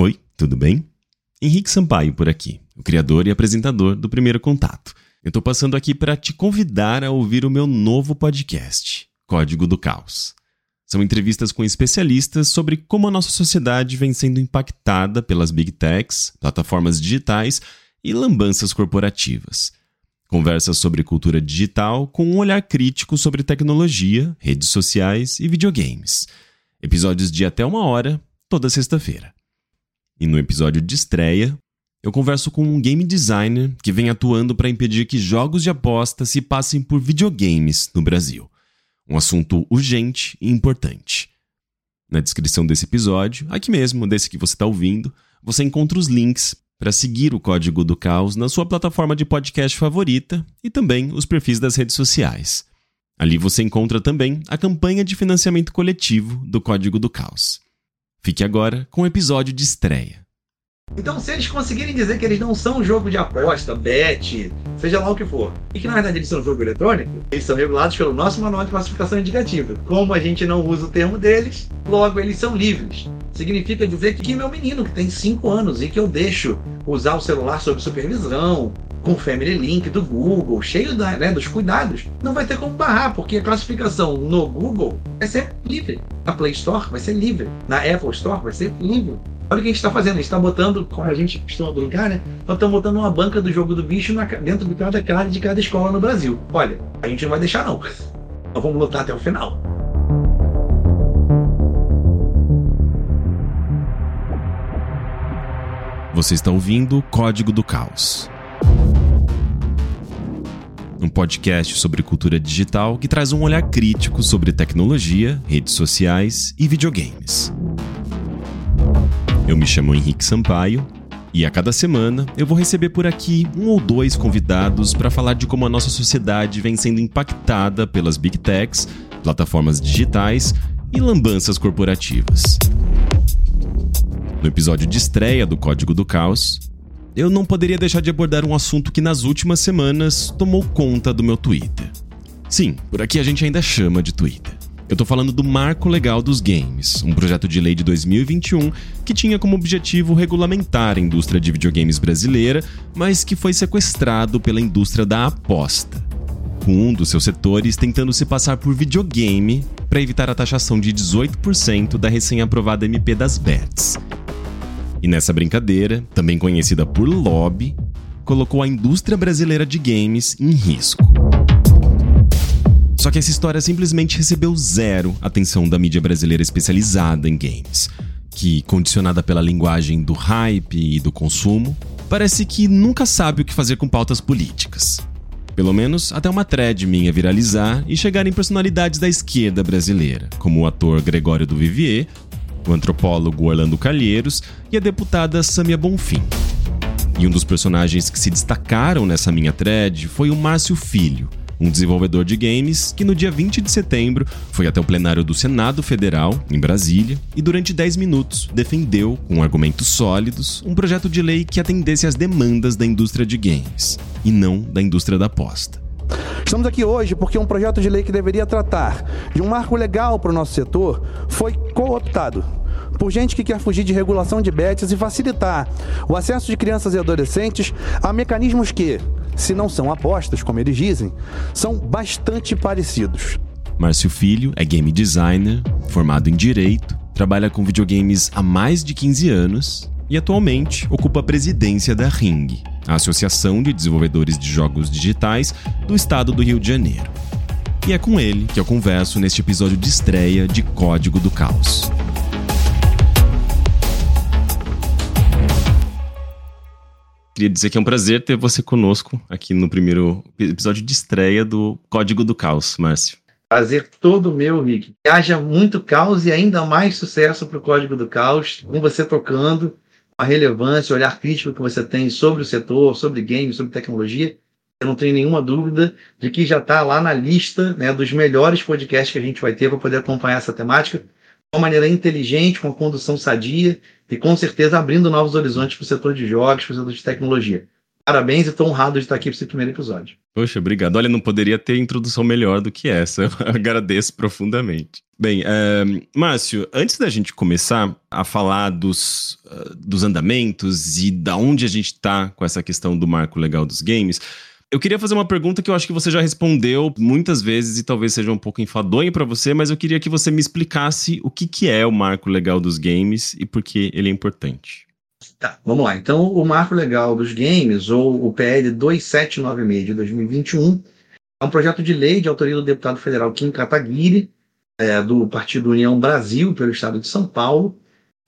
Oi, tudo bem? Henrique Sampaio por aqui, o criador e apresentador do Primeiro Contato. Eu tô passando aqui para te convidar a ouvir o meu novo podcast, Código do Caos. São entrevistas com especialistas sobre como a nossa sociedade vem sendo impactada pelas big techs, plataformas digitais e lambanças corporativas. Conversas sobre cultura digital com um olhar crítico sobre tecnologia, redes sociais e videogames. Episódios de até uma hora, toda sexta-feira. E no episódio de estreia, eu converso com um game designer que vem atuando para impedir que jogos de aposta se passem por videogames no Brasil. Um assunto urgente e importante. Na descrição desse episódio, aqui mesmo, desse que você está ouvindo, você encontra os links para seguir o Código do Caos na sua plataforma de podcast favorita e também os perfis das redes sociais. Ali você encontra também a campanha de financiamento coletivo do Código do Caos. Fique agora com o episódio de estreia. Então, se eles conseguirem dizer que eles não são jogo de aposta, bet, seja lá o que for, e que na verdade eles são jogo eletrônico, eles são regulados pelo nosso manual de classificação indicativa. Como a gente não usa o termo deles, logo eles são livres. Significa dizer que meu menino que tem 5 anos e que eu deixo usar o celular sob supervisão, com Family Link do Google, cheio da, né, dos cuidados, não vai ter como barrar, porque a classificação no Google vai ser livre. Na Play Store vai ser livre. Na Apple Store vai ser livre. Olha o que a gente está fazendo. A gente está botando, como a gente costuma brincar, né? Nós estamos botando uma banca do jogo do bicho na, dentro de cada cara de cada escola no Brasil. Olha, a gente não vai deixar, não. Nós vamos lutar até o final. Você está ouvindo Código do Caos um podcast sobre cultura digital que traz um olhar crítico sobre tecnologia, redes sociais e videogames. Eu me chamo Henrique Sampaio e a cada semana eu vou receber por aqui um ou dois convidados para falar de como a nossa sociedade vem sendo impactada pelas big techs, plataformas digitais e lambanças corporativas. No episódio de estreia do Código do Caos, eu não poderia deixar de abordar um assunto que nas últimas semanas tomou conta do meu Twitter. Sim, por aqui a gente ainda chama de Twitter. Eu tô falando do Marco Legal dos Games, um projeto de lei de 2021 que tinha como objetivo regulamentar a indústria de videogames brasileira, mas que foi sequestrado pela indústria da aposta. Com um dos seus setores tentando se passar por videogame para evitar a taxação de 18% da recém-aprovada MP das bets. E nessa brincadeira, também conhecida por lobby, colocou a indústria brasileira de games em risco. Só que essa história simplesmente recebeu zero atenção da mídia brasileira especializada em games, que, condicionada pela linguagem do hype e do consumo, parece que nunca sabe o que fazer com pautas políticas. Pelo menos até uma thread minha viralizar e chegar em personalidades da esquerda brasileira, como o ator Gregório do Vivier o antropólogo Orlando Calheiros e a deputada Samia Bonfim. E um dos personagens que se destacaram nessa minha thread foi o Márcio Filho, um desenvolvedor de games que no dia 20 de setembro foi até o plenário do Senado Federal, em Brasília, e durante 10 minutos defendeu, com argumentos sólidos, um projeto de lei que atendesse às demandas da indústria de games, e não da indústria da aposta. Estamos aqui hoje porque um projeto de lei que deveria tratar de um marco legal para o nosso setor foi cooptado por gente que quer fugir de regulação de bets e facilitar o acesso de crianças e adolescentes a mecanismos que, se não são apostas, como eles dizem, são bastante parecidos. Márcio Filho é game designer, formado em direito, trabalha com videogames há mais de 15 anos e atualmente ocupa a presidência da Ring, a Associação de Desenvolvedores de Jogos Digitais do estado do Rio de Janeiro. E é com ele que eu converso neste episódio de estreia de Código do Caos. Queria dizer que é um prazer ter você conosco aqui no primeiro episódio de estreia do Código do Caos, Márcio. Prazer todo meu, Rick. Que haja muito caos e ainda mais sucesso para o Código do Caos, com você tocando, a relevância, o olhar crítico que você tem sobre o setor, sobre games, sobre tecnologia. Eu não tenho nenhuma dúvida de que já está lá na lista né, dos melhores podcasts que a gente vai ter para poder acompanhar essa temática uma maneira inteligente, com uma condução sadia e com certeza abrindo novos horizontes para o setor de jogos, para o setor de tecnologia. Parabéns e estou honrado de estar aqui para esse primeiro episódio. Poxa, obrigado. Olha, não poderia ter introdução melhor do que essa. Eu agradeço profundamente. Bem, é, Márcio, antes da gente começar a falar dos, uh, dos andamentos e da onde a gente está com essa questão do marco legal dos games, eu queria fazer uma pergunta que eu acho que você já respondeu muitas vezes e talvez seja um pouco enfadonho para você, mas eu queria que você me explicasse o que, que é o marco legal dos games e por que ele é importante. Tá, vamos lá. Então, o marco legal dos games, ou o PL 2796 de 2021, é um projeto de lei de autoria do deputado federal Kim Kataguiri, é, do Partido União Brasil, pelo estado de São Paulo,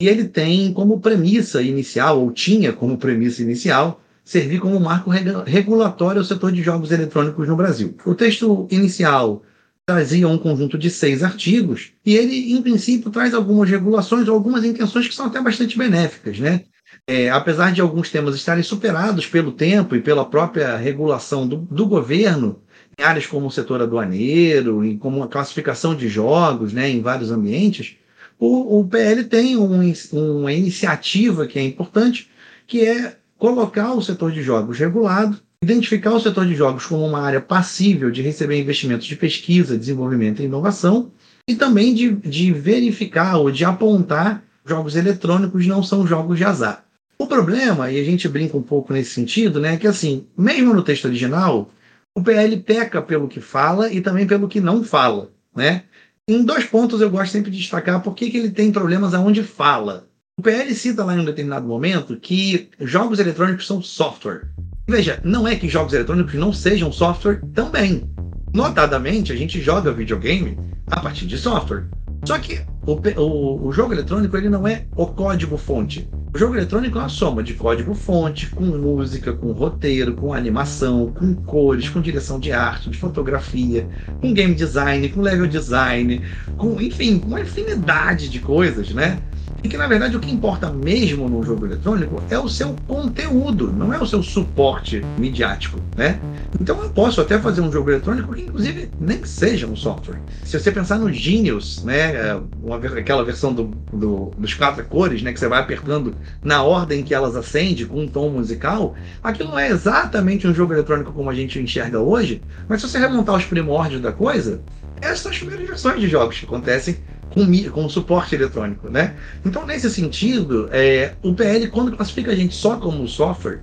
e ele tem como premissa inicial, ou tinha como premissa inicial, servir como marco regulatório ao setor de jogos eletrônicos no Brasil. O texto inicial trazia um conjunto de seis artigos, e ele, em princípio, traz algumas regulações ou algumas intenções que são até bastante benéficas, né? é, apesar de alguns temas estarem superados pelo tempo e pela própria regulação do, do governo, em áreas como o setor aduaneiro, e como a classificação de jogos né, em vários ambientes, o, o PL tem um, uma iniciativa que é importante, que é colocar o setor de jogos regulado, identificar o setor de jogos como uma área passível de receber investimentos de pesquisa, desenvolvimento e inovação, e também de, de verificar ou de apontar jogos eletrônicos não são jogos de azar. O problema, e a gente brinca um pouco nesse sentido, né, é que assim, mesmo no texto original, o PL peca pelo que fala e também pelo que não fala, né? Em dois pontos eu gosto sempre de destacar por que ele tem problemas aonde fala. O PL cita lá em um determinado momento que jogos eletrônicos são software. Veja, não é que jogos eletrônicos não sejam software também. Notadamente, a gente joga videogame a partir de software. Só que o, o, o jogo eletrônico ele não é o código-fonte. O jogo eletrônico é uma soma de código-fonte, com música, com roteiro, com animação, com cores, com direção de arte, de fotografia, com game design, com level design, com, enfim, uma infinidade de coisas, né? E que na verdade o que importa mesmo no jogo eletrônico é o seu conteúdo, não é o seu suporte midiático, né? Então eu posso até fazer um jogo eletrônico que inclusive nem seja um software. Se você pensar no Genius, né, é, uma, aquela versão do, do, dos quatro cores, né, que você vai apertando na ordem que elas acendem com um tom musical, aquilo não é exatamente um jogo eletrônico como a gente enxerga hoje, mas se você remontar os primórdios da coisa, essas são as primeiras versões de jogos que acontecem com, com suporte eletrônico, né? Então, nesse sentido, é, o PL, quando classifica a gente só como software,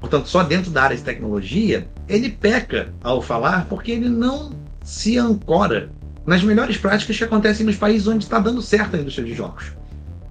portanto, só dentro da área de tecnologia, ele peca ao falar porque ele não se ancora nas melhores práticas que acontecem nos países onde está dando certo a indústria de jogos.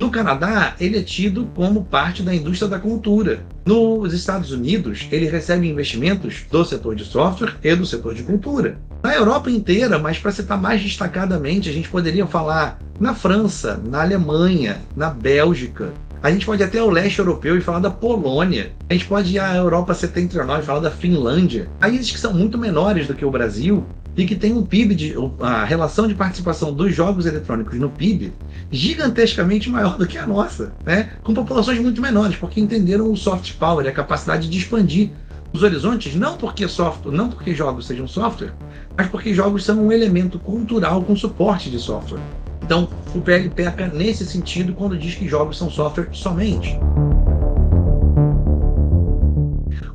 No Canadá, ele é tido como parte da indústria da cultura. Nos Estados Unidos, ele recebe investimentos do setor de software e do setor de cultura. Na Europa inteira, mas para citar mais destacadamente, a gente poderia falar na França, na Alemanha, na Bélgica. A gente pode ir até o leste europeu e falar da Polônia. A gente pode ir à Europa setentrional e falar da Finlândia. Países que são muito menores do que o Brasil, e que tem um PIB, de, a relação de participação dos jogos eletrônicos no PIB gigantescamente maior do que a nossa, né? com populações muito menores, porque entenderam o soft power, a capacidade de expandir os horizontes, não porque software, não porque jogos sejam software, mas porque jogos são um elemento cultural com suporte de software. Então, o PL peca nesse sentido quando diz que jogos são software somente.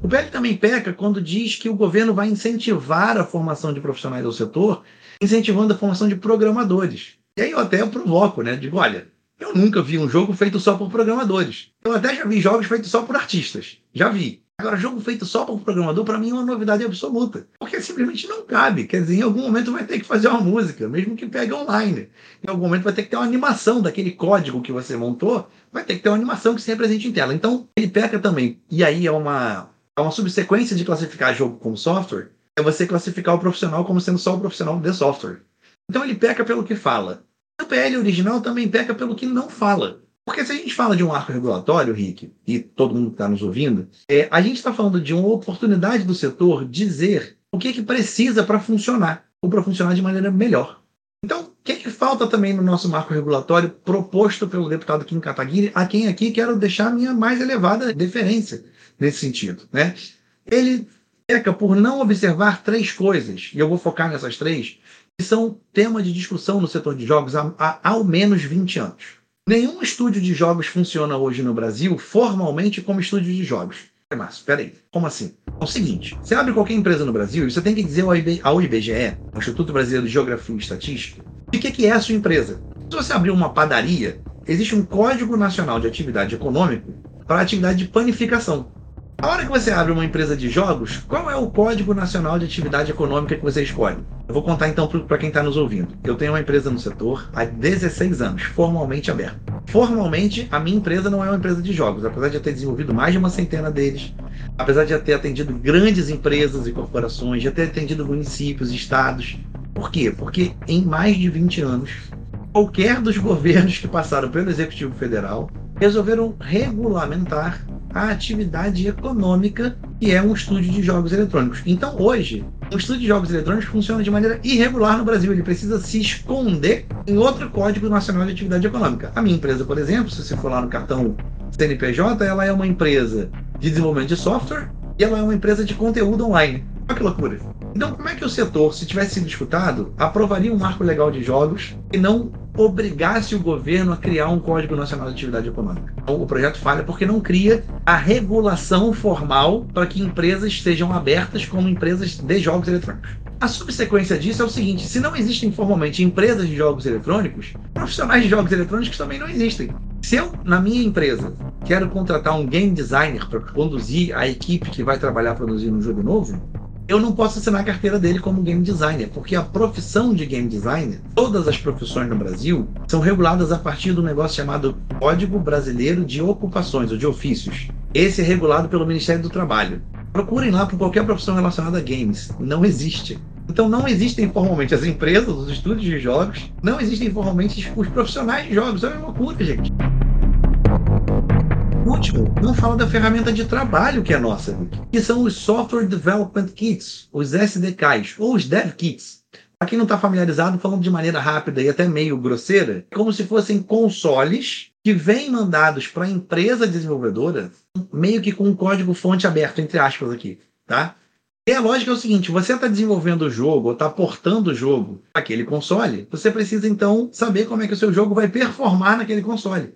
O PL também peca quando diz que o governo vai incentivar a formação de profissionais do setor, incentivando a formação de programadores. E aí eu até provoco, né? Digo, olha, eu nunca vi um jogo feito só por programadores. Eu até já vi jogos feitos só por artistas. Já vi. Agora, jogo feito só por programador, para mim, é uma novidade absoluta. Porque simplesmente não cabe. Quer dizer, em algum momento vai ter que fazer uma música, mesmo que pegue online. Em algum momento vai ter que ter uma animação daquele código que você montou, vai ter que ter uma animação que se represente em tela. Então, ele peca também. E aí é uma, uma subsequência de classificar jogo como software, é você classificar o profissional como sendo só o profissional de software. Então ele peca pelo que fala. O PL original também peca pelo que não fala. Porque se a gente fala de um arco regulatório, Rick, e todo mundo que está nos ouvindo, é, a gente está falando de uma oportunidade do setor dizer o que, é que precisa para funcionar, ou para funcionar de maneira melhor. Então, o que, é que falta também no nosso marco regulatório proposto pelo deputado Kim Kataguiri, a quem aqui quero deixar minha mais elevada deferência nesse sentido. Né? Ele peca por não observar três coisas, e eu vou focar nessas três, que são tema de discussão no setor de jogos há, há ao menos 20 anos. Nenhum estúdio de jogos funciona hoje no Brasil formalmente como estúdio de jogos. Márcio, peraí, como assim? É o seguinte, você abre qualquer empresa no Brasil e você tem que dizer ao IBGE, ao Instituto Brasileiro de Geografia e Estatística, o que, que é a sua empresa. Se você abrir uma padaria, existe um Código Nacional de Atividade Econômica para atividade de panificação. A hora que você abre uma empresa de jogos, qual é o Código Nacional de Atividade Econômica que você escolhe? Eu vou contar então para quem está nos ouvindo. Eu tenho uma empresa no setor há 16 anos, formalmente aberta. Formalmente, a minha empresa não é uma empresa de jogos, apesar de eu ter desenvolvido mais de uma centena deles, apesar de eu ter atendido grandes empresas e corporações, de ter atendido municípios, estados. Por quê? Porque em mais de 20 anos, qualquer dos governos que passaram pelo Executivo Federal resolveram regulamentar a atividade econômica que é um estúdio de jogos eletrônicos. Então, hoje, um estúdio de jogos eletrônicos funciona de maneira irregular no Brasil. Ele precisa se esconder em outro Código Nacional de Atividade Econômica. A minha empresa, por exemplo, se você for lá no cartão CNPJ, ela é uma empresa de desenvolvimento de software e ela é uma empresa de conteúdo online. Olha que loucura. Então, como é que o setor, se tivesse sido escutado, aprovaria um marco legal de jogos e não obrigasse o governo a criar um Código Nacional de Atividade Econômica. Então, o projeto falha porque não cria a regulação formal para que empresas sejam abertas como empresas de jogos eletrônicos. A subsequência disso é o seguinte: se não existem formalmente empresas de jogos eletrônicos, profissionais de jogos eletrônicos também não existem. Se eu, na minha empresa, quero contratar um game designer para conduzir a equipe que vai trabalhar produzindo um jogo novo, eu não posso assinar a carteira dele como game designer, porque a profissão de game designer, todas as profissões no Brasil, são reguladas a partir do negócio chamado Código Brasileiro de Ocupações, ou de ofícios. Esse é regulado pelo Ministério do Trabalho. Procurem lá por qualquer profissão relacionada a games. Não existe. Então não existem formalmente as empresas, os estúdios de jogos, não existem formalmente os profissionais de jogos. É uma loucura, gente último, não fala da ferramenta de trabalho que é nossa, que são os Software Development Kits, os SDKs, ou os Dev Kits. Para quem não está familiarizado, falando de maneira rápida e até meio grosseira, como se fossem consoles que vêm mandados para a empresa desenvolvedora, meio que com um código fonte aberto, entre aspas aqui, tá? E a lógica é o seguinte: você está desenvolvendo o jogo ou está portando o jogo para aquele console, você precisa então saber como é que o seu jogo vai performar naquele console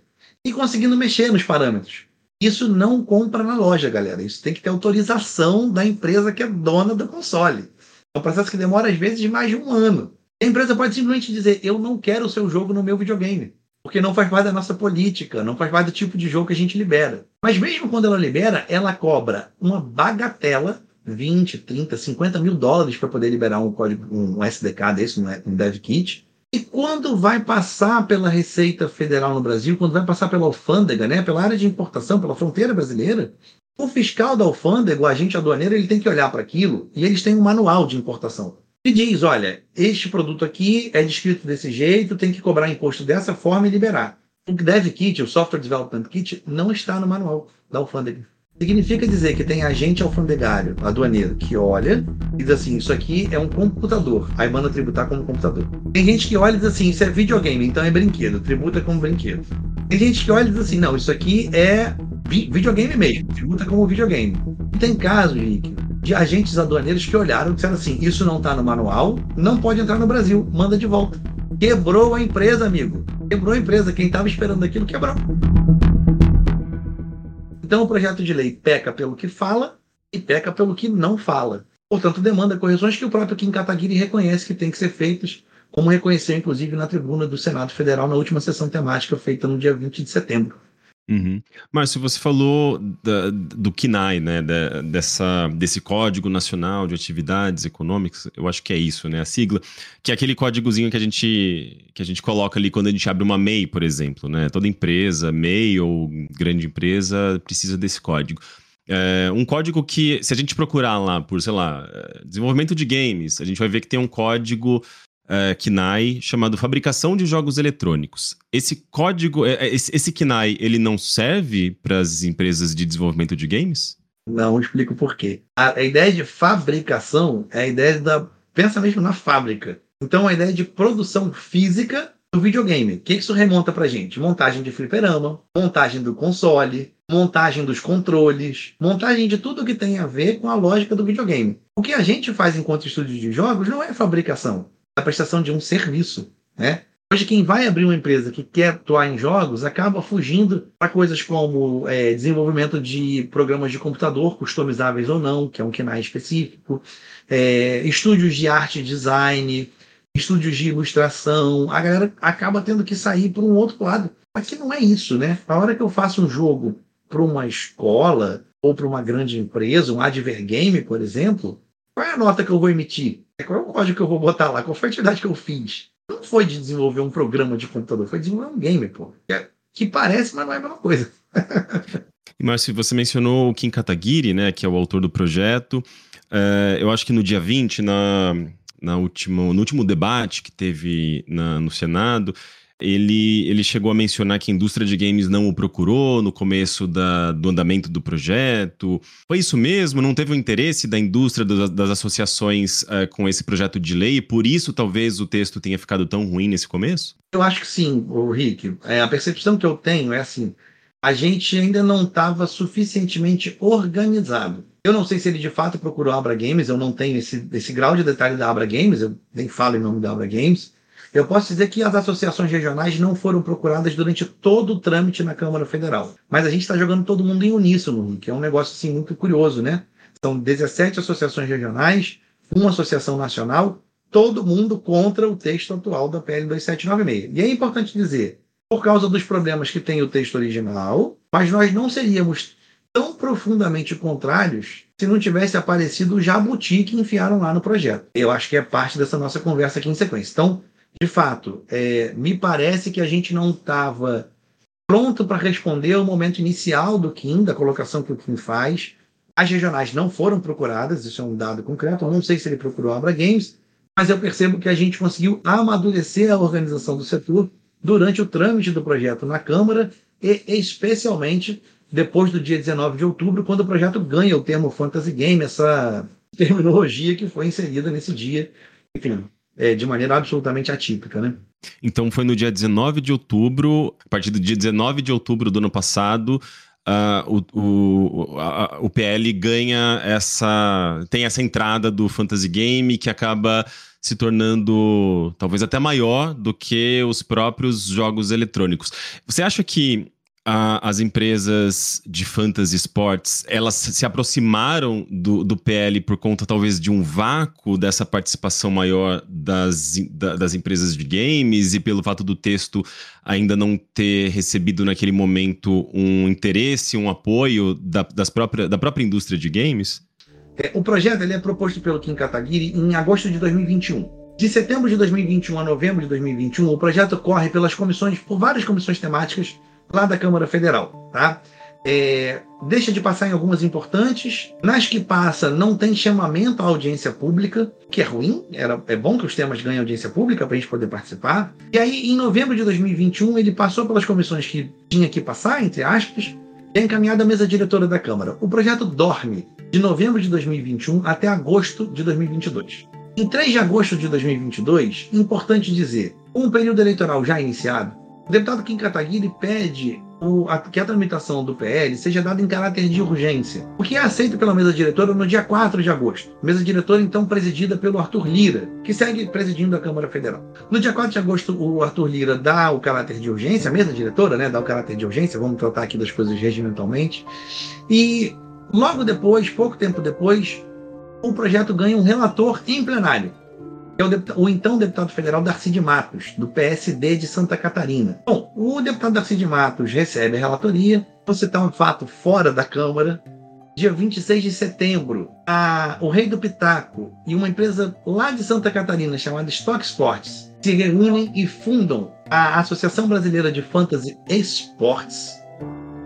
e conseguindo mexer nos parâmetros. Isso não compra na loja, galera. Isso tem que ter autorização da empresa que é dona do console. É um processo que demora, às vezes, mais de um ano. A empresa pode simplesmente dizer: Eu não quero o seu jogo no meu videogame. Porque não faz parte da nossa política, não faz parte do tipo de jogo que a gente libera. Mas mesmo quando ela libera, ela cobra uma bagatela 20, 30, 50 mil dólares para poder liberar um código, um SDK desse, um dev kit. E quando vai passar pela Receita Federal no Brasil, quando vai passar pela alfândega, né, pela área de importação, pela fronteira brasileira, o fiscal da alfândega, o agente aduaneiro, ele tem que olhar para aquilo e eles têm um manual de importação. E diz, olha, este produto aqui é descrito desse jeito, tem que cobrar imposto dessa forma e liberar. O Dev Kit, o Software Development Kit, não está no manual da alfândega. Significa dizer que tem agente alfandegário, aduaneiro, que olha e diz assim: Isso aqui é um computador. Aí manda tributar como computador. Tem gente que olha e diz assim: Isso é videogame, então é brinquedo, tributa como brinquedo. Tem gente que olha e diz assim: Não, isso aqui é vi videogame mesmo, tributa como videogame. E tem casos, Rick, de agentes aduaneiros que olharam e disseram assim: Isso não está no manual, não pode entrar no Brasil, manda de volta. Quebrou a empresa, amigo. Quebrou a empresa. Quem estava esperando aquilo quebrou. Então, o projeto de lei peca pelo que fala e peca pelo que não fala. Portanto, demanda correções que o próprio Kim Kataguiri reconhece que têm que ser feitas, como reconheceu, inclusive, na tribuna do Senado Federal na última sessão temática feita no dia 20 de setembro. Uhum. Márcio, você falou da, do KINAI, né, da, dessa, desse Código Nacional de Atividades Econômicas, eu acho que é isso, né, a sigla, que é aquele códigozinho que a gente, que a gente coloca ali quando a gente abre uma MEI, por exemplo, né, toda empresa, MEI ou grande empresa precisa desse código. É um código que, se a gente procurar lá por, sei lá, é, desenvolvimento de games, a gente vai ver que tem um código uh, KNAI chamado Fabricação de Jogos Eletrônicos. Esse código, é, é, esse, esse KNAI, ele não serve para as empresas de desenvolvimento de games? Não, explico por quê. A, a ideia de fabricação é a ideia da. Pensa mesmo na fábrica. Então, a ideia de produção física do videogame. O que isso remonta pra gente? Montagem de fliperama, montagem do console, montagem dos controles, montagem de tudo que tem a ver com a lógica do videogame. O que a gente faz enquanto estúdio de jogos não é fabricação, a prestação de um serviço, né? Hoje, quem vai abrir uma empresa que quer atuar em jogos acaba fugindo para coisas como é, desenvolvimento de programas de computador, customizáveis ou não, que é um KNAI específico, é, estúdios de arte design, estúdios de ilustração. A galera acaba tendo que sair para um outro lado. Mas que não é isso, né? A hora que eu faço um jogo para uma escola ou para uma grande empresa, um advergame, por exemplo, qual é a nota que eu vou emitir? Qual é o código que eu vou botar lá? Qual foi a atividade que eu fiz? Não foi de desenvolver um programa de computador, foi desenvolver um game, pô. Que, é, que parece, mas não é a mesma coisa. Márcio, você mencionou o Kim Kataguiri, né, que é o autor do projeto. Uh, eu acho que no dia 20, na, na última, no último debate que teve na, no Senado, ele, ele chegou a mencionar que a indústria de games não o procurou no começo da, do andamento do projeto. Foi isso mesmo? Não teve o interesse da indústria, das, das associações uh, com esse projeto de lei? Por isso talvez o texto tenha ficado tão ruim nesse começo? Eu acho que sim, o Rick. É, a percepção que eu tenho é assim: a gente ainda não estava suficientemente organizado. Eu não sei se ele de fato procurou a Abra Games, eu não tenho esse, esse grau de detalhe da Abra Games, eu nem falo em nome da Abra Games. Eu posso dizer que as associações regionais não foram procuradas durante todo o trâmite na Câmara Federal. Mas a gente está jogando todo mundo em uníssono, que é um negócio assim, muito curioso, né? São 17 associações regionais, uma associação nacional, todo mundo contra o texto atual da PL 2796. E é importante dizer, por causa dos problemas que tem o texto original, mas nós não seríamos tão profundamente contrários se não tivesse aparecido o jabuti que enfiaram lá no projeto. Eu acho que é parte dessa nossa conversa aqui em sequência. Então, de fato, é, me parece que a gente não estava pronto para responder ao momento inicial do Kim, da colocação que o Kim faz. As regionais não foram procuradas, isso é um dado concreto. Eu não sei se ele procurou a Abra Games, mas eu percebo que a gente conseguiu amadurecer a organização do setor durante o trâmite do projeto na Câmara e especialmente depois do dia 19 de outubro, quando o projeto ganha o termo Fantasy Game, essa terminologia que foi inserida nesse dia. Enfim, é, de maneira absolutamente atípica, né? Então foi no dia 19 de outubro, a partir do dia 19 de outubro do ano passado, uh, o, o, a, o PL ganha essa. tem essa entrada do Fantasy Game que acaba se tornando talvez até maior do que os próprios jogos eletrônicos. Você acha que a, as empresas de fantasy sports elas se aproximaram do, do PL por conta talvez de um vácuo dessa participação maior das, da, das empresas de games e pelo fato do texto ainda não ter recebido naquele momento um interesse, um apoio da, das própria, da própria indústria de games? É, o projeto ele é proposto pelo Kim Kataguiri em agosto de 2021. De setembro de 2021 a novembro de 2021, o projeto corre pelas comissões, por várias comissões temáticas lá da Câmara Federal, tá? É, deixa de passar em algumas importantes. Nas que passa, não tem chamamento à audiência pública, que é ruim. Era, é bom que os temas ganhem audiência pública para a gente poder participar. E aí, em novembro de 2021, ele passou pelas comissões que tinha que passar, entre aspas, e é encaminhado à mesa diretora da Câmara. O projeto dorme de novembro de 2021 até agosto de 2022. Em 3 de agosto de 2022, importante dizer, com um período eleitoral já iniciado, o deputado Kim Kataguiri pede o, a, que a tramitação do PL seja dada em caráter de urgência, o que é aceito pela mesa diretora no dia 4 de agosto. Mesa diretora, então, presidida pelo Arthur Lira, que segue presidindo a Câmara Federal. No dia 4 de agosto, o Arthur Lira dá o caráter de urgência, a mesa diretora né, dá o caráter de urgência, vamos tratar aqui das coisas regimentalmente, e logo depois, pouco tempo depois, o projeto ganha um relator em plenário é o, então deputado federal Darcy de Matos, do PSD de Santa Catarina. Bom, o deputado Darcy de Matos recebe a relatoria. Vou citar um fato fora da Câmara. Dia 26 de setembro, a, o Rei do Pitaco e uma empresa lá de Santa Catarina chamada Stock Sports se reúnem e fundam a Associação Brasileira de Fantasy Esportes.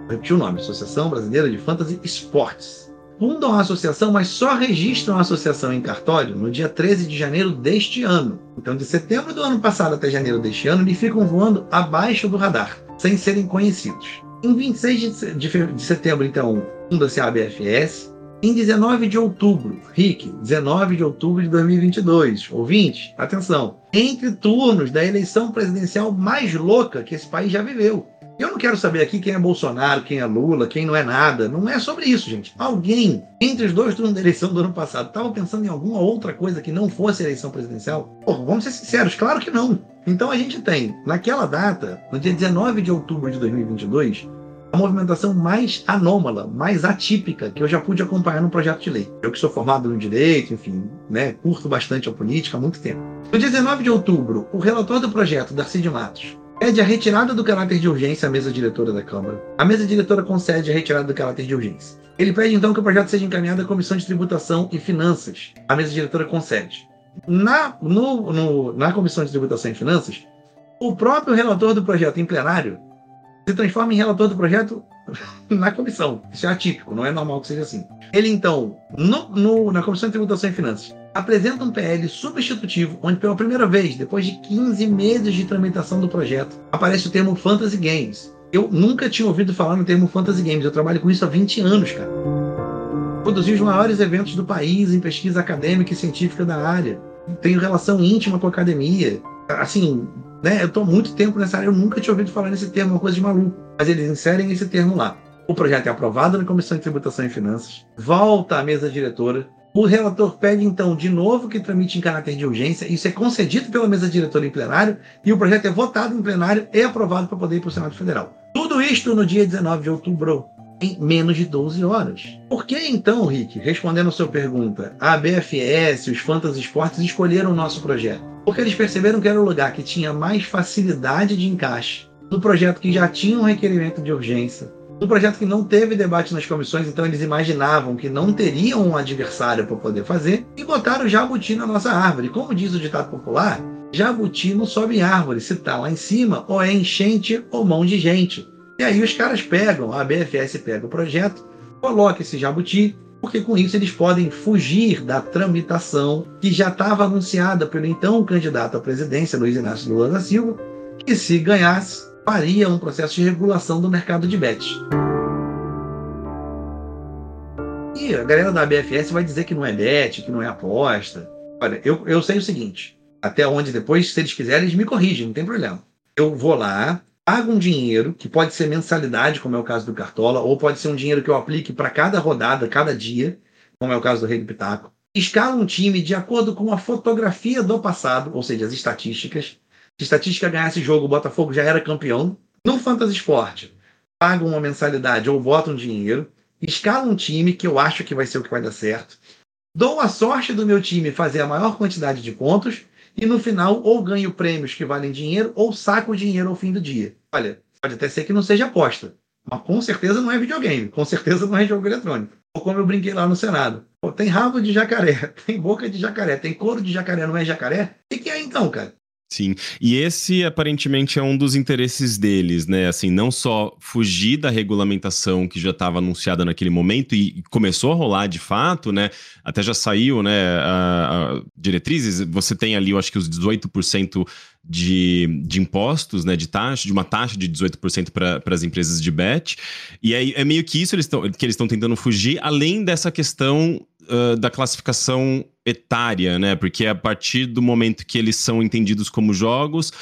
Vou repetir o nome: Associação Brasileira de Fantasy Esportes fundam a associação, mas só registram a associação em cartório no dia 13 de janeiro deste ano. Então, de setembro do ano passado até janeiro deste ano, eles ficam voando abaixo do radar, sem serem conhecidos. Em 26 de, setembro, então, funda-se a ABFS. Em 19 de outubro, Rick, 19 de outubro de 2022, ouvinte, atenção, entre turnos da eleição presidencial mais louca que esse país já viveu. Eu não quero saber aqui quem é Bolsonaro, quem é Lula, quem não é nada. Não é sobre isso, gente. Alguém, entre os dois turnos da eleição do ano passado, estava pensando em alguma outra coisa que não fosse eleição presidencial? Porra, vamos ser sinceros, claro que não. Então a gente tem, naquela data, no dia 19 de outubro de 2022, a movimentação mais anômala, mais atípica que eu já pude acompanhar no projeto de lei. Eu que sou formado no direito, enfim, né, curto bastante a política há muito tempo. No dia 19 de outubro, o relator do projeto, Darcy de Matos, pede a retirada do caráter de urgência à mesa diretora da Câmara. A mesa diretora concede a retirada do caráter de urgência. Ele pede então que o projeto seja encaminhado à Comissão de Tributação e Finanças. A mesa diretora concede. Na, no, no, na Comissão de Tributação e Finanças, o próprio relator do projeto em plenário se transforma em relator do projeto na comissão. Isso é atípico, não é normal que seja assim. Ele, então, no, na Comissão de Tributação e Finanças, apresenta um PL substitutivo, onde pela primeira vez, depois de 15 meses de tramitação do projeto, aparece o termo Fantasy Games. Eu nunca tinha ouvido falar no termo Fantasy Games, eu trabalho com isso há 20 anos, cara. Produzi os maiores eventos do país em pesquisa acadêmica e científica da área. Tenho relação íntima com a academia. Assim, né? Eu estou muito tempo nessa área, eu nunca tinha ouvido falar nesse termo, uma coisa de maluco. Mas eles inserem esse termo lá. O projeto é aprovado na Comissão de Tributação e Finanças, volta à mesa diretora. O relator pede, então, de novo que tramite em caráter de urgência. Isso é concedido pela mesa diretora em plenário e o projeto é votado em plenário e aprovado para poder ir para o Senado Federal. Tudo isto no dia 19 de outubro, em menos de 12 horas. Por que então, Rick, respondendo a sua pergunta, a BFS, os Fantasy Esportes escolheram o nosso projeto? porque eles perceberam que era o lugar que tinha mais facilidade de encaixe, no projeto que já tinha um requerimento de urgência, no projeto que não teve debate nas comissões, então eles imaginavam que não teriam um adversário para poder fazer, e botaram jabuti na nossa árvore. Como diz o ditado popular, jabuti não sobe em árvore, se está lá em cima, ou é enchente ou mão de gente. E aí os caras pegam, a BFS pega o projeto, coloca esse jabuti, porque com isso eles podem fugir da tramitação que já estava anunciada pelo então candidato à presidência, Luiz Inácio Lula da Silva, que se ganhasse, faria um processo de regulação do mercado de bets. E a galera da BFS vai dizer que não é bet, que não é aposta. Olha, eu, eu sei o seguinte, até onde depois, se eles quiserem, eles me corrigem, não tem problema. Eu vou lá, pago um dinheiro, que pode ser mensalidade, como é o caso do Cartola, ou pode ser um dinheiro que eu aplique para cada rodada, cada dia, como é o caso do Rei do Pitaco. Escala um time de acordo com a fotografia do passado, ou seja, as estatísticas. Se estatística ganhasse jogo, o Botafogo já era campeão. No Fantasy Sport, pago uma mensalidade ou boto um dinheiro. Escala um time que eu acho que vai ser o que vai dar certo. Dou a sorte do meu time fazer a maior quantidade de pontos e no final ou ganho prêmios que valem dinheiro ou saco dinheiro ao fim do dia. Olha, pode até ser que não seja aposta, mas com certeza não é videogame, com certeza não é jogo eletrônico. Ou como eu brinquei lá no Senado. Tem rabo de jacaré, tem boca de jacaré, tem couro de jacaré, não é jacaré? O que, que é então, cara? Sim. E esse aparentemente é um dos interesses deles, né? Assim, não só fugir da regulamentação que já estava anunciada naquele momento e começou a rolar de fato, né? Até já saiu, né? A, a diretrizes. Você tem ali, eu acho que os 18% de, de impostos, né, de taxa, de uma taxa de 18% para as empresas de bet. E aí é meio que isso eles tão, que eles estão tentando fugir, além dessa questão da classificação etária, né? Porque a partir do momento que eles são entendidos como jogos,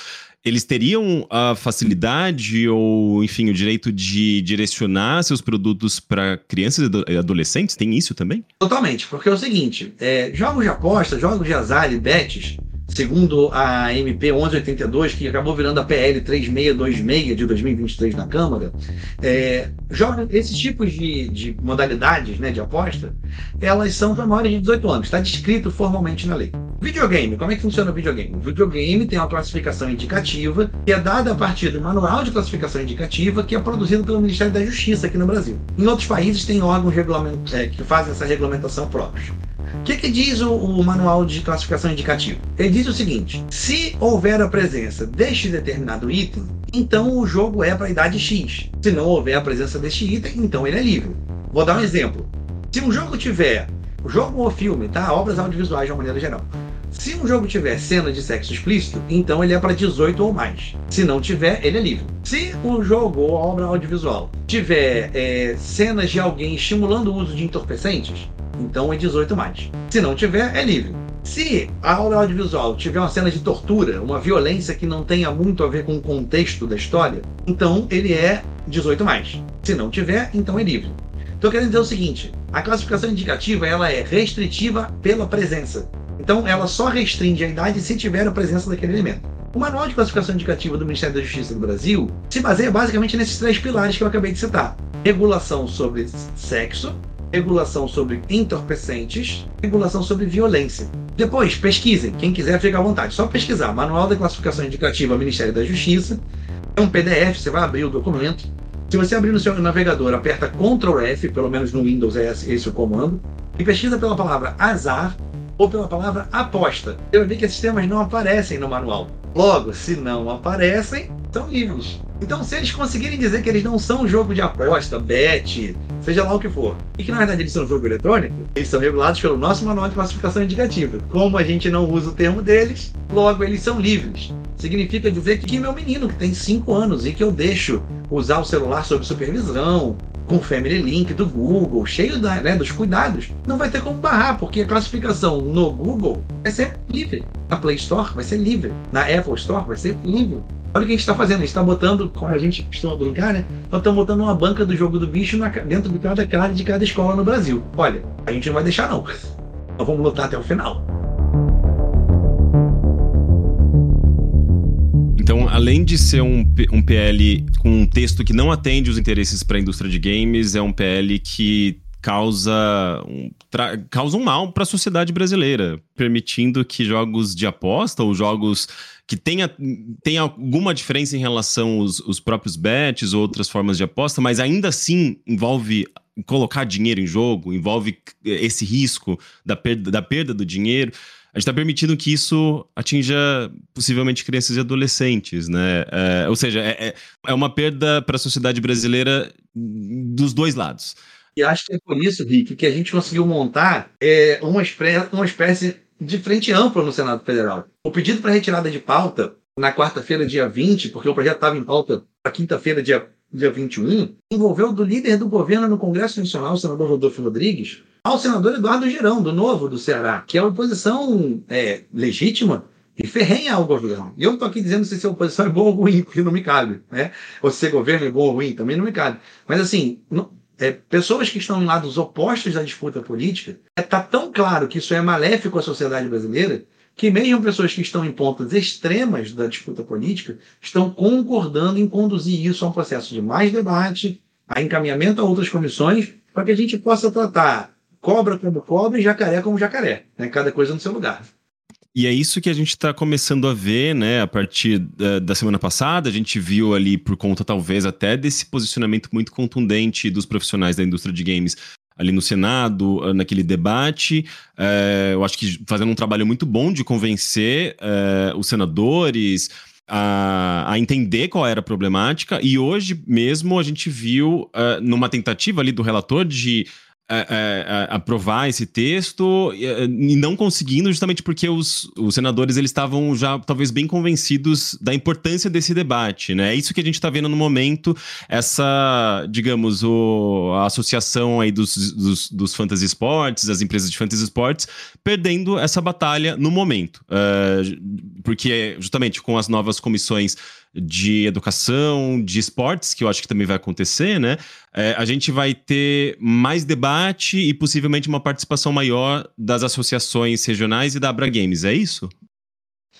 eles teriam a facilidade ou, enfim, o direito de direcionar seus produtos para crianças e adolescentes? Tem isso também? Totalmente, porque é o seguinte: é, jogos de aposta, jogos de azar e bets segundo a MP 1182, que acabou virando a PL 3626 de 2023 na Câmara, é, esses tipos de, de, modalidades né, de aposta, elas são para maiores de 18 anos, está descrito formalmente na lei. Videogame, como é que funciona o videogame? O videogame tem uma classificação indicativa que é dada a partir do manual de classificação indicativa que é produzido pelo Ministério da Justiça aqui no Brasil. Em outros países tem órgãos é, que fazem essa regulamentação próprios. O que, que diz o, o, manual de classificação indicativa? Ele diz o seguinte: se houver a presença deste determinado item, então o jogo é para a idade X. Se não houver a presença deste item, então ele é livre. Vou dar um exemplo. Se um jogo tiver, jogo ou filme, tá? Obras audiovisuais de uma maneira geral. Se um jogo tiver cena de sexo explícito, então ele é para 18 ou mais. Se não tiver, ele é livre. Se o jogo ou obra audiovisual tiver é, cenas de alguém estimulando o uso de entorpecentes, então é 18 mais. Se não tiver, é livre. Se a aula audiovisual tiver uma cena de tortura, uma violência que não tenha muito a ver com o contexto da história, então ele é 18 mais. Se não tiver, então é livre. Estou querendo dizer o seguinte: a classificação indicativa ela é restritiva pela presença. Então ela só restringe a idade se tiver a presença daquele elemento. O Manual de Classificação Indicativa do Ministério da Justiça do Brasil se baseia basicamente nesses três pilares que eu acabei de citar: regulação sobre sexo, regulação sobre entorpecentes, regulação sobre violência. Depois, pesquisem. Quem quiser, fica à vontade. Só pesquisar. Manual da Classificação Indicativa Ministério da Justiça. É um PDF, você vai abrir o documento. Se você abrir no seu navegador, aperta Ctrl F, pelo menos no Windows é esse o comando, e pesquisa pela palavra azar ou pela palavra aposta. Eu ver que esses temas não aparecem no manual. Logo, se não aparecem, são livres. Então, se eles conseguirem dizer que eles não são jogo de aposta, bet, seja lá o que for, e que na verdade eles são jogo eletrônico, eles são regulados pelo nosso manual de classificação indicativa. Como a gente não usa o termo deles, logo eles são livres. Significa dizer que meu menino que tem 5 anos e que eu deixo usar o celular sob supervisão, com o Family Link do Google, cheio da, né, dos cuidados, não vai ter como barrar, porque a classificação no Google vai ser livre. Na Play Store vai ser livre. Na Apple Store vai ser livre. Olha o que a gente está fazendo. A gente está botando, como a gente costuma brincar, né? Nós estamos botando uma banca do jogo do bicho na, dentro de cada de cada escola no Brasil. Olha, a gente não vai deixar, não. Nós vamos lutar até o final. Então, além de ser um, um PL com um texto que não atende os interesses para a indústria de games, é um PL que causa um, causa um mal para a sociedade brasileira, permitindo que jogos de aposta ou jogos que tenha, tenha alguma diferença em relação aos, os próprios bets ou outras formas de aposta, mas ainda assim envolve colocar dinheiro em jogo, envolve esse risco da perda, da perda do dinheiro. A gente está permitindo que isso atinja possivelmente crianças e adolescentes, né? É, ou seja, é, é, é uma perda para a sociedade brasileira dos dois lados. E acho que é por isso, Rick, que a gente conseguiu montar é, uma, uma espécie de frente ampla no Senado Federal. O pedido para retirada de pauta na quarta-feira, dia 20, porque o projeto estava em pauta para quinta-feira, dia, dia 21, envolveu do líder do governo no Congresso Nacional, o senador Rodolfo Rodrigues, ao senador Eduardo Girão, do Novo, do Ceará, que é uma oposição é, legítima e ferrenha ao governo. E eu não estou aqui dizendo se a oposição é boa ou ruim, porque não me cabe. Né? Ou se governo é bom ou ruim, também não me cabe. Mas assim, não, é, pessoas que estão em lados opostos da disputa política, está é, tá tão claro que isso é maléfico à sociedade brasileira, que mesmo pessoas que estão em pontas extremas da disputa política estão concordando em conduzir isso a um processo de mais debate, a encaminhamento a outras comissões, para que a gente possa tratar cobra como cobra e jacaré como jacaré, né? cada coisa no seu lugar. E é isso que a gente está começando a ver, né? A partir da, da, semana passada, a gente viu ali, por conta talvez até desse posicionamento muito contundente dos profissionais da indústria de games ali no Senado, ah, naquele debate. É, eu acho que fazendo um trabalho muito bom de convencer é, os senadores. A, a, entender qual era a problemática, e hoje mesmo a gente viu, uh, numa tentativa ali do relator de é, é, aprovar esse texto e não conseguindo justamente porque os, os senadores eles estavam já talvez bem convencidos da importância desse debate, né? É isso que a gente está vendo no momento, essa, digamos, o, a associação aí dos, dos, dos fantasy sports, as empresas de fantasy sports, perdendo essa batalha no momento. Uh, porque justamente com as novas comissões de educação, de esportes, que eu acho que também vai acontecer, né? É, a gente vai ter mais debate e possivelmente uma participação maior das associações regionais e da Abra Games, é isso?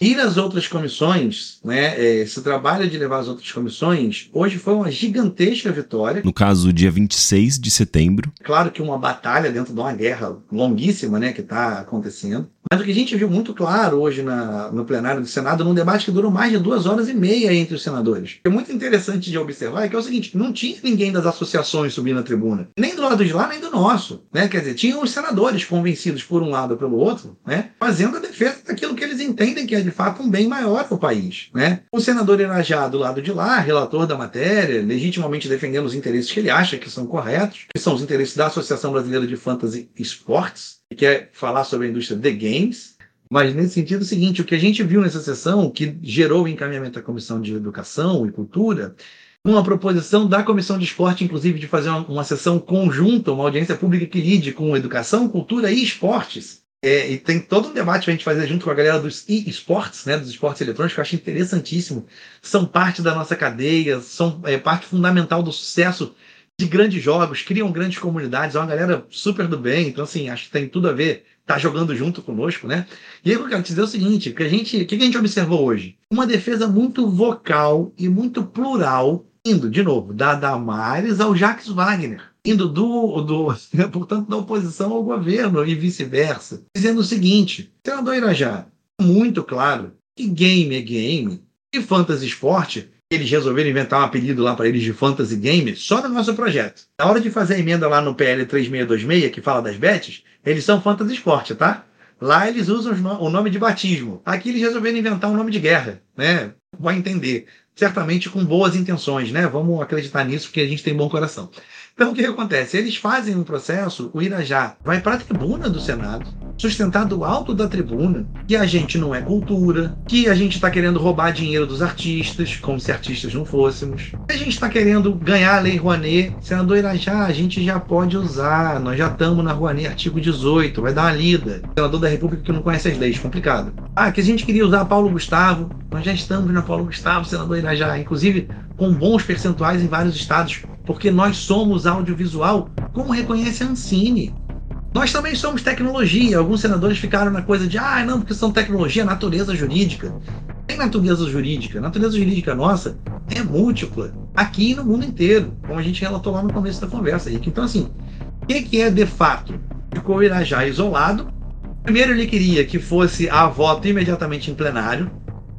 Ir às outras comissões, né, é, esse trabalho de levar as outras comissões, hoje foi uma gigantesca vitória. No caso, dia 26 de setembro. Claro que uma batalha dentro de uma guerra longuíssima né, que está acontecendo. Mas o que a gente viu muito claro hoje na, no plenário do Senado, num debate que durou mais de duas horas e meia entre os senadores. É muito interessante de observar que é o seguinte: não tinha ninguém das associações subindo na tribuna, nem do lado de lá, nem do nosso. Né? Quer dizer, tinham os senadores convencidos por um lado ou pelo outro, né? fazendo a defesa daquilo que eles entendem que é de fato um bem maior para o país. Né? O senador Irajá, do lado de lá, relator da matéria, legitimamente defendendo os interesses que ele acha que são corretos, que são os interesses da Associação Brasileira de Fantasy Sports, que quer falar sobre a indústria de games. Mas nesse sentido é o seguinte, o que a gente viu nessa sessão, que gerou o encaminhamento da Comissão de Educação e Cultura, uma proposição da Comissão de Esporte, inclusive, de fazer uma, uma sessão conjunta, uma audiência pública que lide com educação, cultura e esportes. É, e tem todo um debate para a gente fazer junto com a galera dos e-sports, né, dos esportes eletrônicos, que eu acho interessantíssimo. São parte da nossa cadeia, são é, parte fundamental do sucesso de grandes jogos, criam grandes comunidades, é uma galera super do bem, então assim, acho que tem tudo a ver, tá jogando junto conosco, né? E aí eu quero te dizer o seguinte, que a gente, o que a gente observou hoje? Uma defesa muito vocal e muito plural, indo, de novo, da Damares ao Jacques Wagner, indo do, do portanto, da oposição ao governo e vice-versa, dizendo o seguinte, senador Irajá, muito claro que game é game, e fantasy esporte eles resolveram inventar um apelido lá para eles de Fantasy Game só no nosso projeto. Na hora de fazer a emenda lá no PL 3626, que fala das bets, eles são Fantasy Sport, tá? Lá eles usam o nome de batismo. Aqui eles resolveram inventar um nome de guerra, né? Vai entender. Certamente com boas intenções, né? Vamos acreditar nisso, porque a gente tem bom coração. Então o que, acontece? Eles fazem um processo, o Irajá vai para a tribuna do Senado, sustentar do alto da tribuna que a gente não é cultura, que a gente está querendo roubar dinheiro dos artistas, como se artistas não fôssemos, que a gente está querendo ganhar a Lei Rouanet. Senador Irajá, a gente já pode usar, nós já estamos na Rouanet, artigo 18, vai dar uma lida. Senador da República que não conhece as leis, complicado. Ah, que a gente queria usar Paulo Gustavo, nós já estamos na Paulo Gustavo, senador Irajá, inclusive com bons percentuais em vários estados porque nós somos audiovisual, como reconhece a Ancine. Nós também somos tecnologia. Alguns senadores ficaram na coisa de, ah, não, porque são tecnologia, natureza jurídica. Tem natureza jurídica. A natureza jurídica nossa é múltipla, aqui no mundo inteiro, como a gente relatou lá no começo da conversa. Então, assim, o que é de fato? Ficou o Irajá isolado. Primeiro, ele queria que fosse a voto imediatamente em plenário.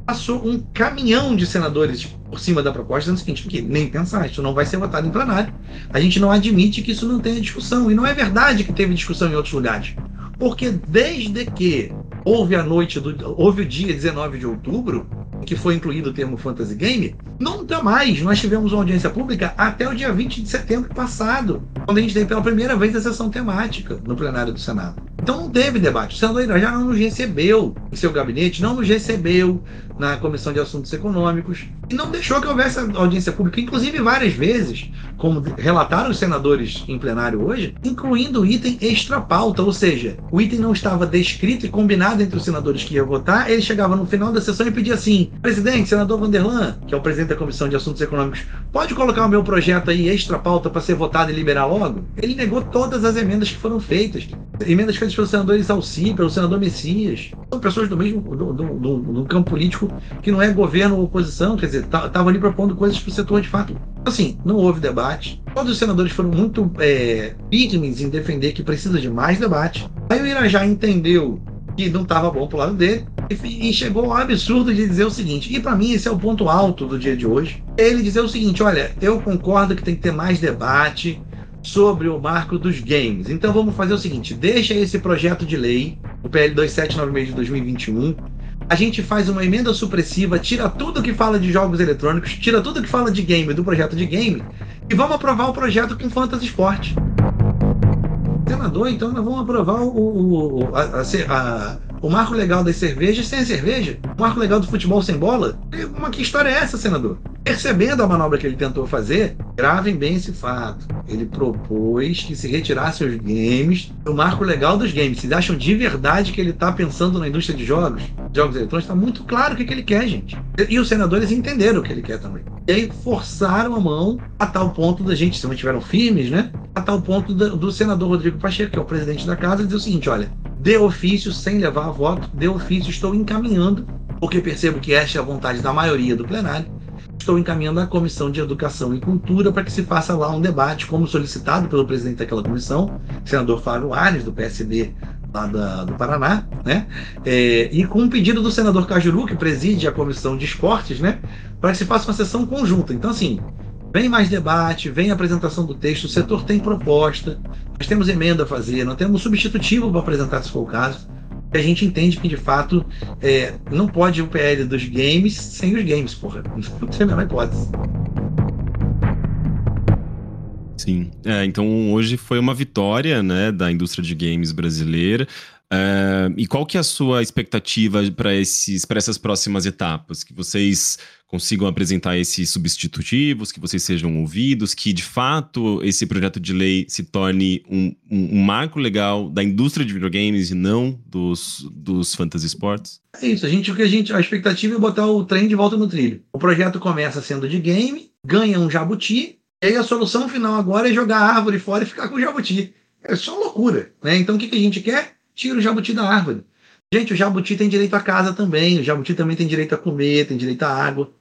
Passou um caminhão de senadores por cima da proposta, dizendo o seguinte, porque nem pensar, isso não vai ser votado em plenário. A gente não admite que isso não tenha discussão. E não é verdade que teve discussão em outros lugares. Porque desde que houve a noite do. houve o dia 19 de outubro, que foi incluído o termo fantasy game, nunca mais nós tivemos uma audiência pública até o dia 20 de setembro passado, quando a gente teve pela primeira vez a sessão temática no plenário do Senado. Então não teve debate. O senador já não nos recebeu em seu gabinete, não nos recebeu na Comissão de Assuntos Econômicos e não deixou que houvesse audiência pública, inclusive várias vezes, como relataram os senadores em plenário hoje, incluindo item extra pauta, ou seja, o item não estava descrito e combinado entre os senadores que iam votar, ele chegava no final da sessão e pedia assim: presidente, senador Vanderlan, que é o presidente da Comissão de Assuntos Econômicos, pode colocar o meu projeto aí extra pauta para ser votado e liberar logo? Ele negou todas as emendas que foram feitas, emendas feitas pelo senador Isalci, pelo senador Messias, são pessoas do mesmo do, do, do, do campo político que não é governo ou oposição, quer dizer, estavam tá, ali propondo coisas para o setor de fato. Assim, não houve debate. Todos os senadores foram muito é, em defender que precisa de mais debate. Aí o Irajá entendeu que não estava bom pro lado dele e, e chegou ao absurdo de dizer o seguinte, e para mim esse é o ponto alto do dia de hoje, ele dizer o seguinte, olha, eu concordo que tem que ter mais debate sobre o marco dos games. Então vamos fazer o seguinte, deixa esse projeto de lei, o PL 2796 de 2021, a gente faz uma emenda supressiva, tira tudo que fala de jogos eletrônicos, tira tudo que fala de game do projeto de game e vamos aprovar o projeto com Fantasy Sport. Senador, então nós vamos aprovar o, o, a, a, o marco legal das cervejas sem a cerveja? O marco legal do futebol sem bola? Uma, que história é essa, senador? Percebendo a manobra que ele tentou fazer, gravem bem esse fato. Ele propôs que se retirassem os games do marco legal dos games. Vocês acham de verdade que ele está pensando na indústria de jogos? Jogos eletrônicos? Está muito claro o que, que ele quer, gente. E os senadores entenderam o que ele quer também. E aí forçaram a mão a tal ponto da gente, se mantiveram firmes, né? A tal ponto do, do senador Rodrigo Pacheco, que é o presidente da casa, dizer o seguinte: olha, de ofício, sem levar a voto, de ofício estou encaminhando, porque percebo que esta é a vontade da maioria do plenário estou encaminhando à Comissão de Educação e Cultura para que se faça lá um debate, como solicitado pelo presidente daquela comissão, senador Fábio Ares, do PSD lá da, do Paraná, né? É, e com um pedido do senador Cajuru, que preside a Comissão de Esportes, né? Para que se faça uma sessão conjunta. Então, assim, vem mais debate, vem apresentação do texto, o setor tem proposta, nós temos emenda a fazer, nós temos substitutivo para apresentar, se for o caso a gente entende que de fato é, não pode o PL dos games sem os games, porra. Não tem a menor hipótese. Sim. É, então hoje foi uma vitória né, da indústria de games brasileira. E qual que é a sua expectativa para essas próximas etapas? Que vocês consigam apresentar esses substitutivos, que vocês sejam ouvidos, que de fato esse projeto de lei se torne um, um, um marco legal da indústria de videogames e não dos, dos fantasy sports? É isso, a gente, o que a gente, a expectativa é botar o trem de volta no trilho. O projeto começa sendo de game, ganha um jabuti, e aí a solução final agora é jogar a árvore fora e ficar com o jabuti. É só loucura, né? Então o que, que a gente quer? Tira o jabuti da árvore. Gente, o jabuti tem direito a casa também, o jabuti também tem direito a comer, tem direito a água.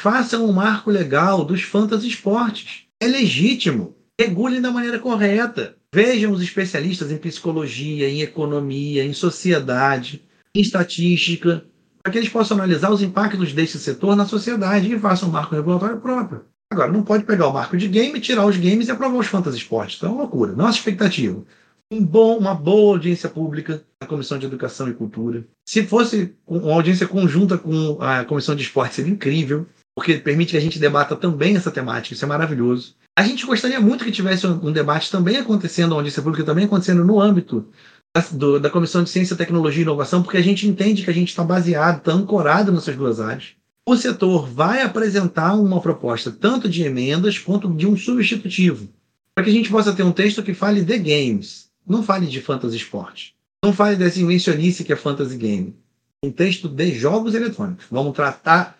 Façam um marco legal dos fantasy esportes. É legítimo. Regulem da maneira correta. Vejam os especialistas em psicologia, em economia, em sociedade, em estatística, para que eles possam analisar os impactos desse setor na sociedade e façam um marco regulatório próprio. Agora, não pode pegar o marco de game, tirar os games e aprovar os fantasy esportes. Então é uma loucura. Nossa expectativa um bom, uma boa audiência pública na Comissão de Educação e Cultura. Se fosse uma audiência conjunta com a Comissão de Esporte, seria incrível, porque permite que a gente debata também essa temática, isso é maravilhoso. A gente gostaria muito que tivesse um debate também acontecendo, uma audiência pública também acontecendo no âmbito da, do, da Comissão de Ciência, Tecnologia e Inovação, porque a gente entende que a gente está baseado, está ancorado nessas duas áreas. O setor vai apresentar uma proposta tanto de emendas quanto de um substitutivo, para que a gente possa ter um texto que fale de games, não fale de fantasy esporte. Não fale dessa invencionice que é fantasy game. Um texto de jogos eletrônicos. Vamos tratar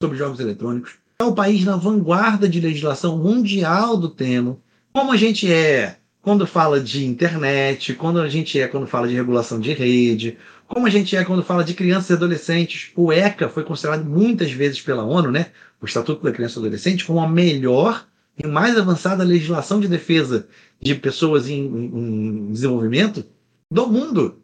sobre jogos eletrônicos. É o país na vanguarda de legislação mundial do tema. Como a gente é quando fala de internet, quando a gente é quando fala de regulação de rede, como a gente é quando fala de crianças e adolescentes. O ECA foi considerado muitas vezes pela ONU, né, o Estatuto da Criança e Adolescente, como a melhor e mais avançada legislação de defesa de pessoas em, em desenvolvimento do mundo.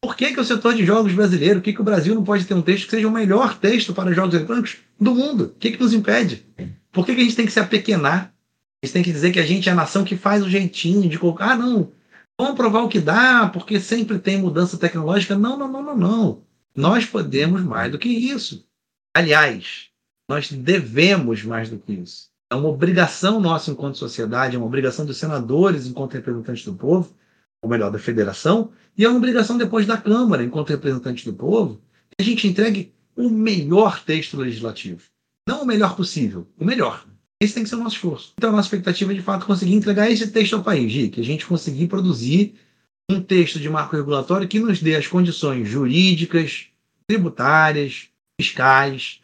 Por que, que o setor de jogos brasileiro, por que, que o Brasil não pode ter um texto que seja o melhor texto para jogos eletrônicos do mundo? O que, que nos impede? Por que, que a gente tem que se apequenar? A gente tem que dizer que a gente é a nação que faz o jeitinho de colocar, ah, não, vamos provar o que dá, porque sempre tem mudança tecnológica. Não, não, não, não, não. Nós podemos mais do que isso. Aliás, nós devemos mais do que isso. É uma obrigação nossa enquanto sociedade, é uma obrigação dos senadores enquanto representantes do povo, ou melhor, da federação, e é uma obrigação depois da Câmara, enquanto representantes do povo, que a gente entregue o melhor texto legislativo. Não o melhor possível, o melhor. Esse tem que ser o nosso esforço. Então, a nossa expectativa é, de fato, conseguir entregar esse texto ao país, Gi, que a gente conseguir produzir um texto de marco regulatório que nos dê as condições jurídicas, tributárias, fiscais,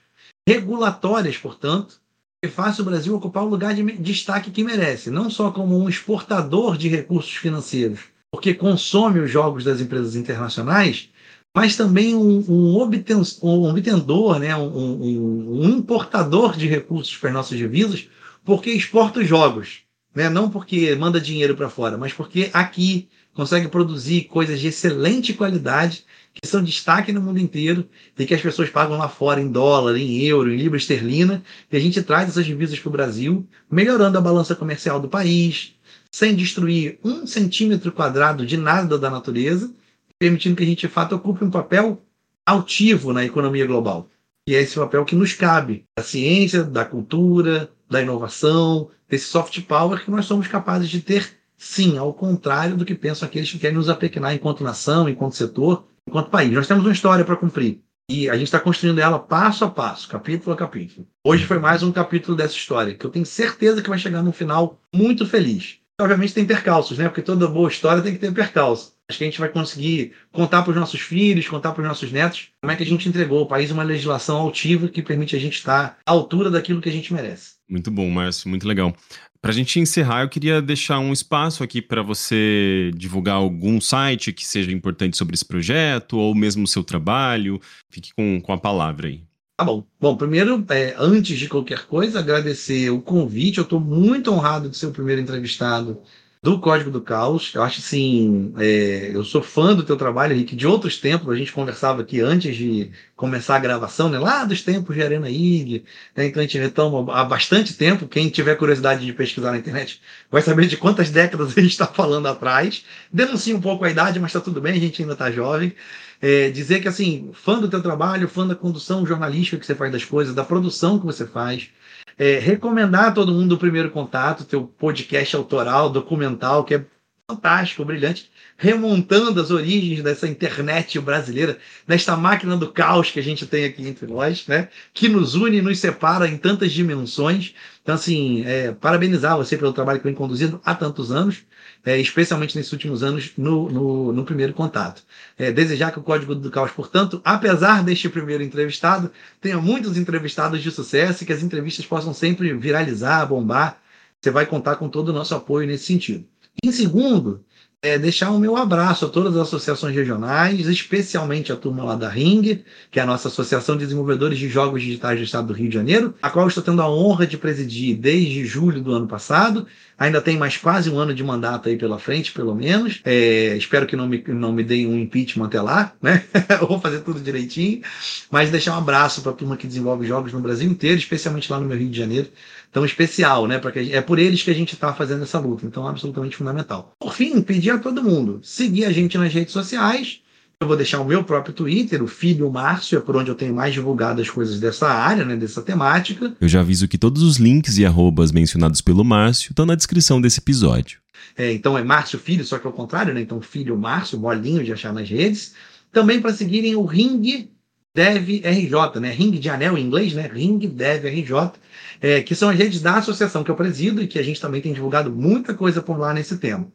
regulatórias, portanto, que faça o Brasil ocupar o lugar de destaque que merece, não só como um exportador de recursos financeiros, porque consome os jogos das empresas internacionais, mas também um, um, obten, um obtendor, né, um, um, importador de recursos para as nossas divisas, porque exporta os jogos. Né? Não porque manda dinheiro para fora, mas porque aqui consegue produzir coisas de excelente qualidade que são destaque no mundo inteiro e que as pessoas pagam lá fora em dólar, em euro, em libra esterlina, e a gente traz essas divisas para o Brasil, melhorando a balança comercial do país, sem destruir um centímetro quadrado de nada da natureza, permitindo que a gente, de fato, ocupe um papel altivo na economia global. E é esse papel que nos cabe, da ciência, da cultura, da inovação, desse soft power que nós somos capazes de ter, sim, ao contrário do que pensam aqueles que querem nos apequenar enquanto nação, enquanto setor, enquanto país. Nós temos uma história para cumprir. E a gente está construindo ela passo a passo, capítulo a capítulo. Hoje foi mais um capítulo dessa história, que eu tenho certeza que vai chegar num final muito feliz. Obviamente tem percalços, né? Porque toda boa história tem que ter percalço. Acho que a gente vai conseguir contar para os nossos filhos, contar para os nossos netos como é que a gente entregou ao país uma legislação altiva que permite a gente estar à altura daquilo que a gente merece. Muito bom, Márcio, muito legal. Para a gente encerrar, eu queria deixar um espaço aqui para você divulgar algum site que seja importante sobre esse projeto, ou mesmo o seu trabalho. Fique com, com a palavra aí. Tá bom. Bom, primeiro, é, antes de qualquer coisa, agradecer o convite. Eu estou muito honrado de ser o primeiro entrevistado do Código do Caos. Eu acho assim, é, eu sou fã do teu trabalho, Henrique, de outros tempos. A gente conversava aqui antes de começar a gravação, né? Lá dos tempos de Arena IG. Né? Então a gente retoma há bastante tempo. Quem tiver curiosidade de pesquisar na internet vai saber de quantas décadas a gente está falando atrás. Denuncia um pouco a idade, mas está tudo bem, a gente ainda está jovem. É, dizer que, assim, fã do teu trabalho, fã da condução jornalística que você faz das coisas, da produção que você faz, é, recomendar a todo mundo o primeiro contato, teu podcast autoral, documental, que é fantástico, brilhante, remontando as origens dessa internet brasileira, desta máquina do caos que a gente tem aqui entre nós, né? Que nos une e nos separa em tantas dimensões. Então, assim, é, parabenizar você pelo trabalho que vem conduzindo há tantos anos, é, especialmente nesses últimos anos no, no, no primeiro contato. É, desejar que o Código do Caos, portanto, apesar deste primeiro entrevistado, tenha muitos entrevistados de sucesso e que as entrevistas possam sempre viralizar, bombar. Você vai contar com todo o nosso apoio nesse sentido. Em segundo, é, deixar o meu abraço a todas as associações regionais, especialmente a turma lá da Ring, que é a nossa Associação de Desenvolvedores de Jogos Digitais do Estado do Rio de Janeiro, a qual estou tendo a honra de presidir desde julho do ano passado. Ainda tem mais quase um ano de mandato aí pela frente, pelo menos. É, espero que não me, não me deem um impeachment até lá, né? vou fazer tudo direitinho. Mas deixar um abraço para a turma que desenvolve jogos no Brasil inteiro, especialmente lá no meu Rio de Janeiro tão especial, né? Porque é por eles que a gente está fazendo essa luta, então é absolutamente fundamental. Por fim, pedir a todo mundo seguir a gente nas redes sociais. Eu vou deixar o meu próprio Twitter, o Filho Márcio, é por onde eu tenho mais divulgado as coisas dessa área, né, dessa temática. Eu já aviso que todos os links e arrobas mencionados pelo Márcio estão na descrição desse episódio. É, então é Márcio Filho, só que ao contrário, né? Então Filho Márcio, molinho de achar nas redes. Também para seguirem o Ring Dev RJ, né? Ring de anel em inglês, né? Ring Dev RJ é, que são as redes da associação que eu presido e que a gente também tem divulgado muita coisa por lá nesse tema.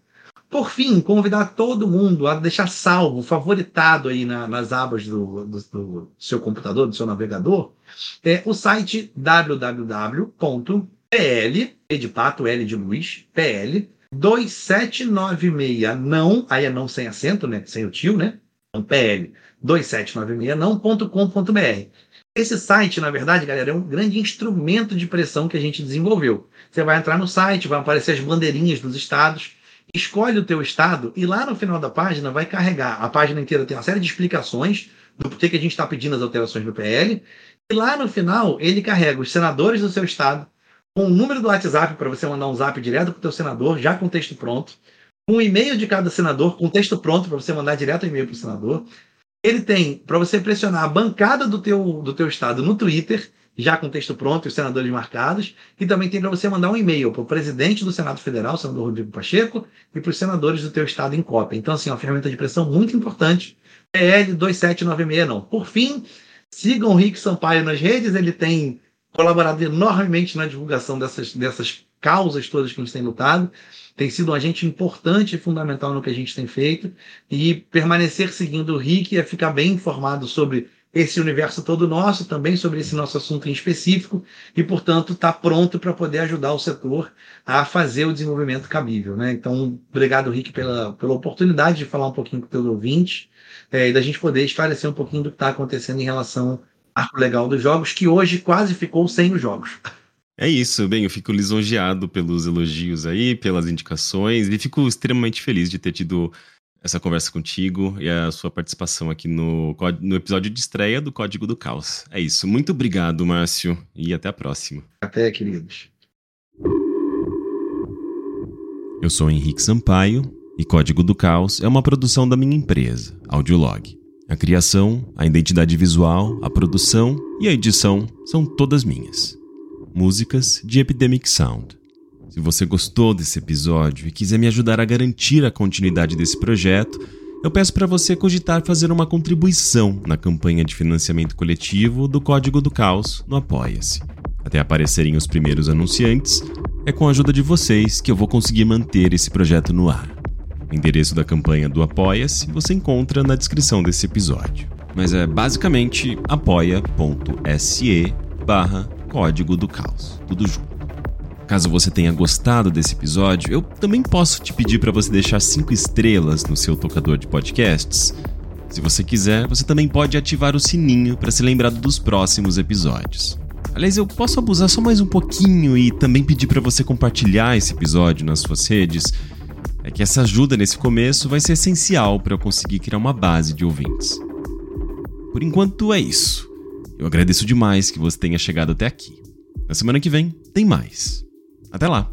Por fim, convidar todo mundo a deixar salvo, favoritado aí na, nas abas do, do, do, seu computador, do seu navegador, é o site www.pl, de pato, L de luz, PL, 2796 não, aí é não sem acento, né, sem o tio, né, então PL 2796 não.com.br. Esse site, na verdade, galera, é um grande instrumento de pressão que a gente desenvolveu. Você vai entrar no site, vai aparecer as bandeirinhas dos estados, escolhe o teu estado e lá no final da página vai carregar. A página inteira tem uma série de explicações do porquê que a gente está pedindo as alterações do PL. E lá no final ele carrega os senadores do seu estado com o número do WhatsApp para você mandar um zap direto para o teu senador, já com texto pronto. Um e-mail de cada senador com texto pronto para você mandar direto o e-mail para o senador. Ele tem para você pressionar a bancada do teu, do teu estado no Twitter, já com texto pronto e os senadores marcados, e também tem para você mandar um e-mail para o presidente do Senado Federal, o senador Rodrigo Pacheco, e para os senadores do teu estado em cópia. Então, assim, uma ferramenta de pressão muito importante. PL 2796 não. Por fim, sigam o Rick Sampaio nas redes, ele tem colaborado enormemente na divulgação dessas, dessas causas todas que a gente tem lutado tem sido um agente importante e fundamental no que a gente tem feito. E permanecer seguindo o Rick é ficar bem informado sobre esse universo todo nosso, também sobre esse nosso assunto em específico, e, portanto, está pronto para poder ajudar o setor a fazer o desenvolvimento cabível. Né? Então, obrigado, Rick, pela, pela oportunidade de falar um pouquinho com o teu ouvinte é, e da gente poder esclarecer um pouquinho do que está acontecendo em relação ao arco legal dos jogos, que hoje quase ficou sem os jogos. É isso, bem, eu fico lisonjeado pelos elogios aí, pelas indicações, e fico extremamente feliz de ter tido essa conversa contigo e a sua participação aqui no, no episódio de estreia do Código do Caos. É isso. Muito obrigado, Márcio, e até a próxima. Até, queridos. Eu sou Henrique Sampaio e Código do Caos é uma produção da minha empresa, Audiolog. A criação, a identidade visual, a produção e a edição são todas minhas músicas de Epidemic Sound. Se você gostou desse episódio e quiser me ajudar a garantir a continuidade desse projeto, eu peço para você cogitar fazer uma contribuição na campanha de financiamento coletivo do Código do Caos no Apoia-se. Até aparecerem os primeiros anunciantes, é com a ajuda de vocês que eu vou conseguir manter esse projeto no ar. O endereço da campanha do Apoia-se você encontra na descrição desse episódio. Mas é basicamente apoia.se barra Código do Caos, tudo junto. Caso você tenha gostado desse episódio, eu também posso te pedir para você deixar cinco estrelas no seu tocador de podcasts. Se você quiser, você também pode ativar o sininho para ser lembrado dos próximos episódios. Aliás, eu posso abusar só mais um pouquinho e também pedir para você compartilhar esse episódio nas suas redes. É que essa ajuda nesse começo vai ser essencial para eu conseguir criar uma base de ouvintes. Por enquanto é isso. Eu agradeço demais que você tenha chegado até aqui. Na semana que vem tem mais. Até lá!